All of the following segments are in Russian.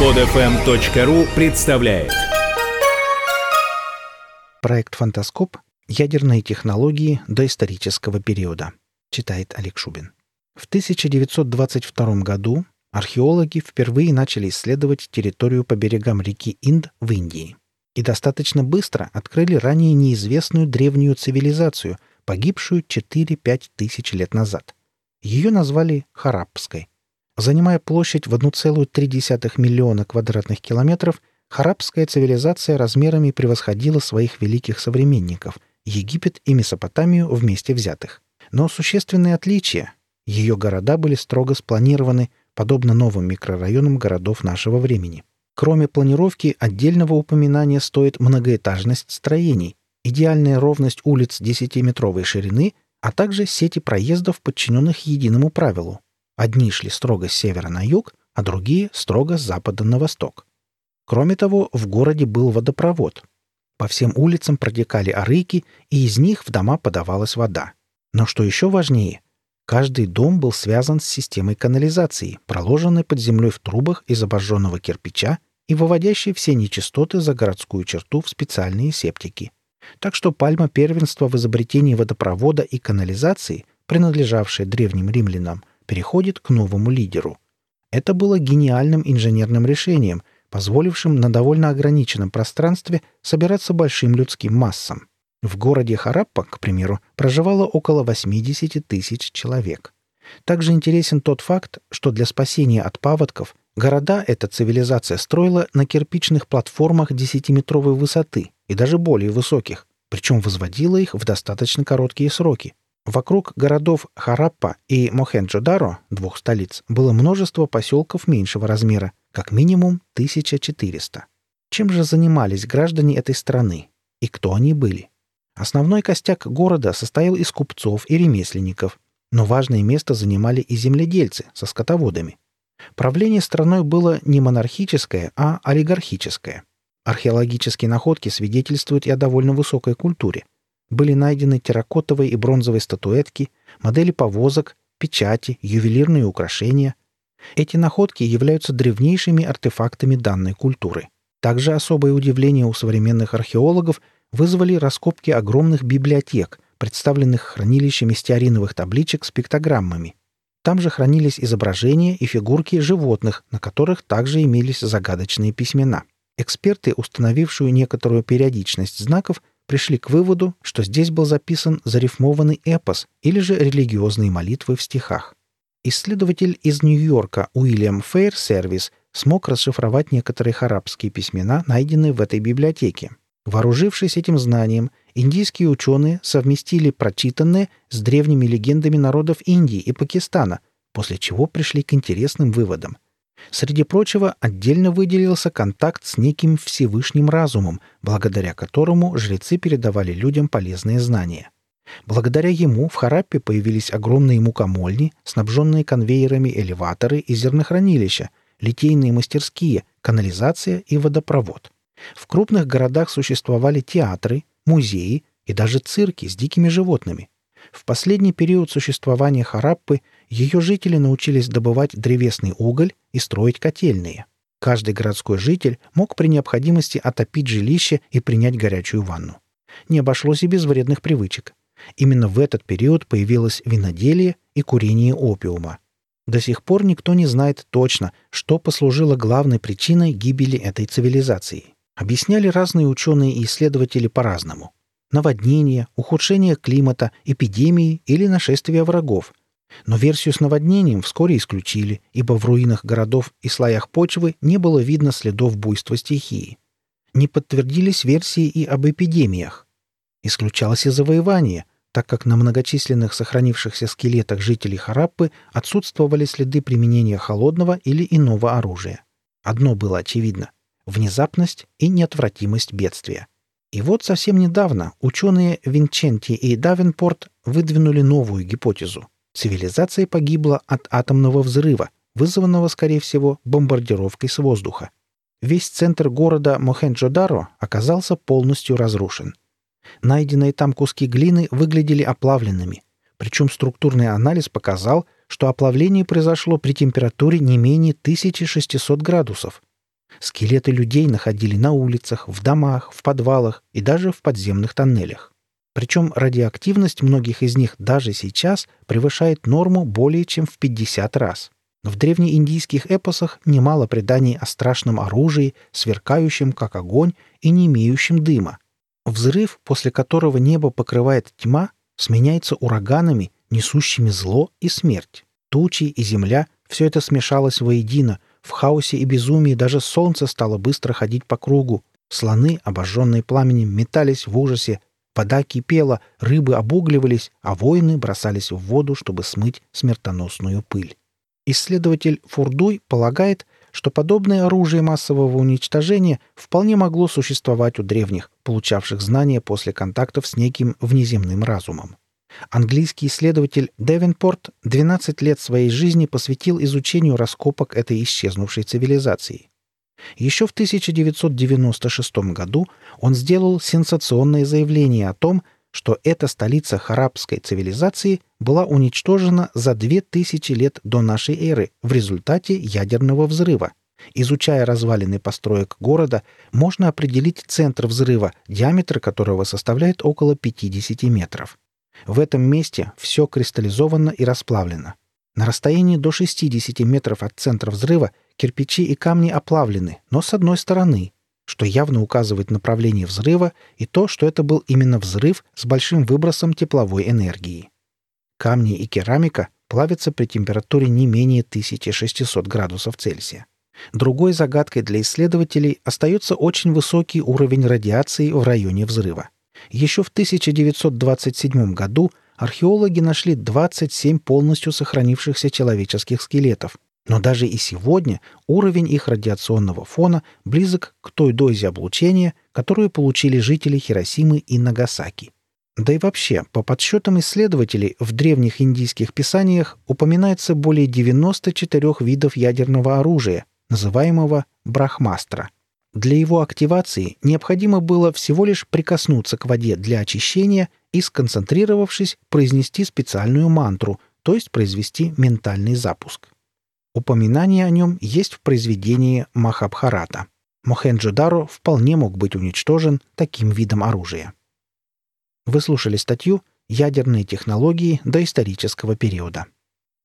Подфм.ру представляет Проект «Фантаскоп. Ядерные технологии доисторического периода», читает Олег Шубин. В 1922 году археологи впервые начали исследовать территорию по берегам реки Инд в Индии и достаточно быстро открыли ранее неизвестную древнюю цивилизацию, погибшую 4-5 тысяч лет назад. Ее назвали Харапской. Занимая площадь в 1,3 миллиона квадратных километров, харабская цивилизация размерами превосходила своих великих современников – Египет и Месопотамию вместе взятых. Но существенные отличия – ее города были строго спланированы, подобно новым микрорайонам городов нашего времени. Кроме планировки, отдельного упоминания стоит многоэтажность строений, идеальная ровность улиц 10-метровой ширины, а также сети проездов, подчиненных единому правилу Одни шли строго с севера на юг, а другие — строго с запада на восток. Кроме того, в городе был водопровод. По всем улицам протекали арыки, и из них в дома подавалась вода. Но что еще важнее, каждый дом был связан с системой канализации, проложенной под землей в трубах из обожженного кирпича и выводящей все нечистоты за городскую черту в специальные септики. Так что пальма первенства в изобретении водопровода и канализации, принадлежавшая древним римлянам, переходит к новому лидеру. Это было гениальным инженерным решением, позволившим на довольно ограниченном пространстве собираться большим людским массам. В городе Хараппа, к примеру, проживало около 80 тысяч человек. Также интересен тот факт, что для спасения от паводков города эта цивилизация строила на кирпичных платформах 10-метровой высоты и даже более высоких, причем возводила их в достаточно короткие сроки. Вокруг городов Хараппа и Мохенджо-Даро, двух столиц, было множество поселков меньшего размера, как минимум 1400. Чем же занимались граждане этой страны? И кто они были? Основной костяк города состоял из купцов и ремесленников, но важное место занимали и земледельцы со скотоводами. Правление страной было не монархическое, а олигархическое. Археологические находки свидетельствуют и о довольно высокой культуре – были найдены терракотовые и бронзовые статуэтки, модели повозок, печати, ювелирные украшения. Эти находки являются древнейшими артефактами данной культуры. Также особое удивление у современных археологов вызвали раскопки огромных библиотек, представленных хранилищами стеариновых табличек с пиктограммами. Там же хранились изображения и фигурки животных, на которых также имелись загадочные письмена. Эксперты, установившие некоторую периодичность знаков, пришли к выводу, что здесь был записан зарифмованный эпос или же религиозные молитвы в стихах. Исследователь из Нью-Йорка Уильям Фейр Сервис смог расшифровать некоторые арабские письмена, найденные в этой библиотеке. Вооружившись этим знанием, индийские ученые совместили прочитанное с древними легендами народов Индии и Пакистана, после чего пришли к интересным выводам – Среди прочего, отдельно выделился контакт с неким Всевышним разумом, благодаря которому жрецы передавали людям полезные знания. Благодаря ему в Хараппе появились огромные мукомольни, снабженные конвейерами элеваторы и зернохранилища, литейные мастерские, канализация и водопровод. В крупных городах существовали театры, музеи и даже цирки с дикими животными. В последний период существования Хараппы ее жители научились добывать древесный уголь и строить котельные. Каждый городской житель мог при необходимости отопить жилище и принять горячую ванну. Не обошлось и без вредных привычек. Именно в этот период появилось виноделие и курение опиума. До сих пор никто не знает точно, что послужило главной причиной гибели этой цивилизации. Объясняли разные ученые и исследователи по-разному. Наводнение, ухудшение климата, эпидемии или нашествие врагов, но версию с наводнением вскоре исключили, ибо в руинах городов и слоях почвы не было видно следов буйства стихии. Не подтвердились версии и об эпидемиях. Исключалось и завоевание, так как на многочисленных сохранившихся скелетах жителей Хараппы отсутствовали следы применения холодного или иного оружия. Одно было очевидно – внезапность и неотвратимость бедствия. И вот совсем недавно ученые Винченти и Давенпорт выдвинули новую гипотезу – Цивилизация погибла от атомного взрыва, вызванного, скорее всего, бомбардировкой с воздуха. Весь центр города Мохенджо-Даро оказался полностью разрушен. Найденные там куски глины выглядели оплавленными, причем структурный анализ показал, что оплавление произошло при температуре не менее 1600 градусов. Скелеты людей находили на улицах, в домах, в подвалах и даже в подземных тоннелях. Причем радиоактивность многих из них даже сейчас превышает норму более чем в 50 раз. В древнеиндийских эпосах немало преданий о страшном оружии, сверкающем как огонь и не имеющем дыма. Взрыв, после которого небо покрывает тьма, сменяется ураганами, несущими зло и смерть. Тучи и земля — все это смешалось воедино. В хаосе и безумии даже солнце стало быстро ходить по кругу. Слоны, обожженные пламенем, метались в ужасе. Вода кипела, рыбы обугливались, а воины бросались в воду, чтобы смыть смертоносную пыль. Исследователь Фурдуй полагает, что подобное оружие массового уничтожения вполне могло существовать у древних, получавших знания после контактов с неким внеземным разумом. Английский исследователь Девенпорт 12 лет своей жизни посвятил изучению раскопок этой исчезнувшей цивилизации. Еще в 1996 году он сделал сенсационное заявление о том, что эта столица харабской цивилизации была уничтожена за 2000 лет до нашей эры в результате ядерного взрыва. Изучая развалины построек города, можно определить центр взрыва, диаметр которого составляет около 50 метров. В этом месте все кристаллизовано и расплавлено. На расстоянии до 60 метров от центра взрыва кирпичи и камни оплавлены, но с одной стороны, что явно указывает направление взрыва и то, что это был именно взрыв с большим выбросом тепловой энергии. Камни и керамика плавятся при температуре не менее 1600 градусов Цельсия. Другой загадкой для исследователей остается очень высокий уровень радиации в районе взрыва. Еще в 1927 году археологи нашли 27 полностью сохранившихся человеческих скелетов, но даже и сегодня уровень их радиационного фона близок к той дозе облучения, которую получили жители Хиросимы и Нагасаки. Да и вообще, по подсчетам исследователей, в древних индийских писаниях упоминается более 94 видов ядерного оружия, называемого брахмастра. Для его активации необходимо было всего лишь прикоснуться к воде для очищения и, сконцентрировавшись, произнести специальную мантру, то есть произвести ментальный запуск. Упоминание о нем есть в произведении Махабхарата. Мохенджо-Даро вполне мог быть уничтожен таким видом оружия. Вы слушали статью «Ядерные технологии доисторического периода».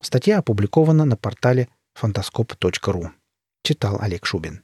Статья опубликована на портале фантаскоп.ру. Читал Олег Шубин.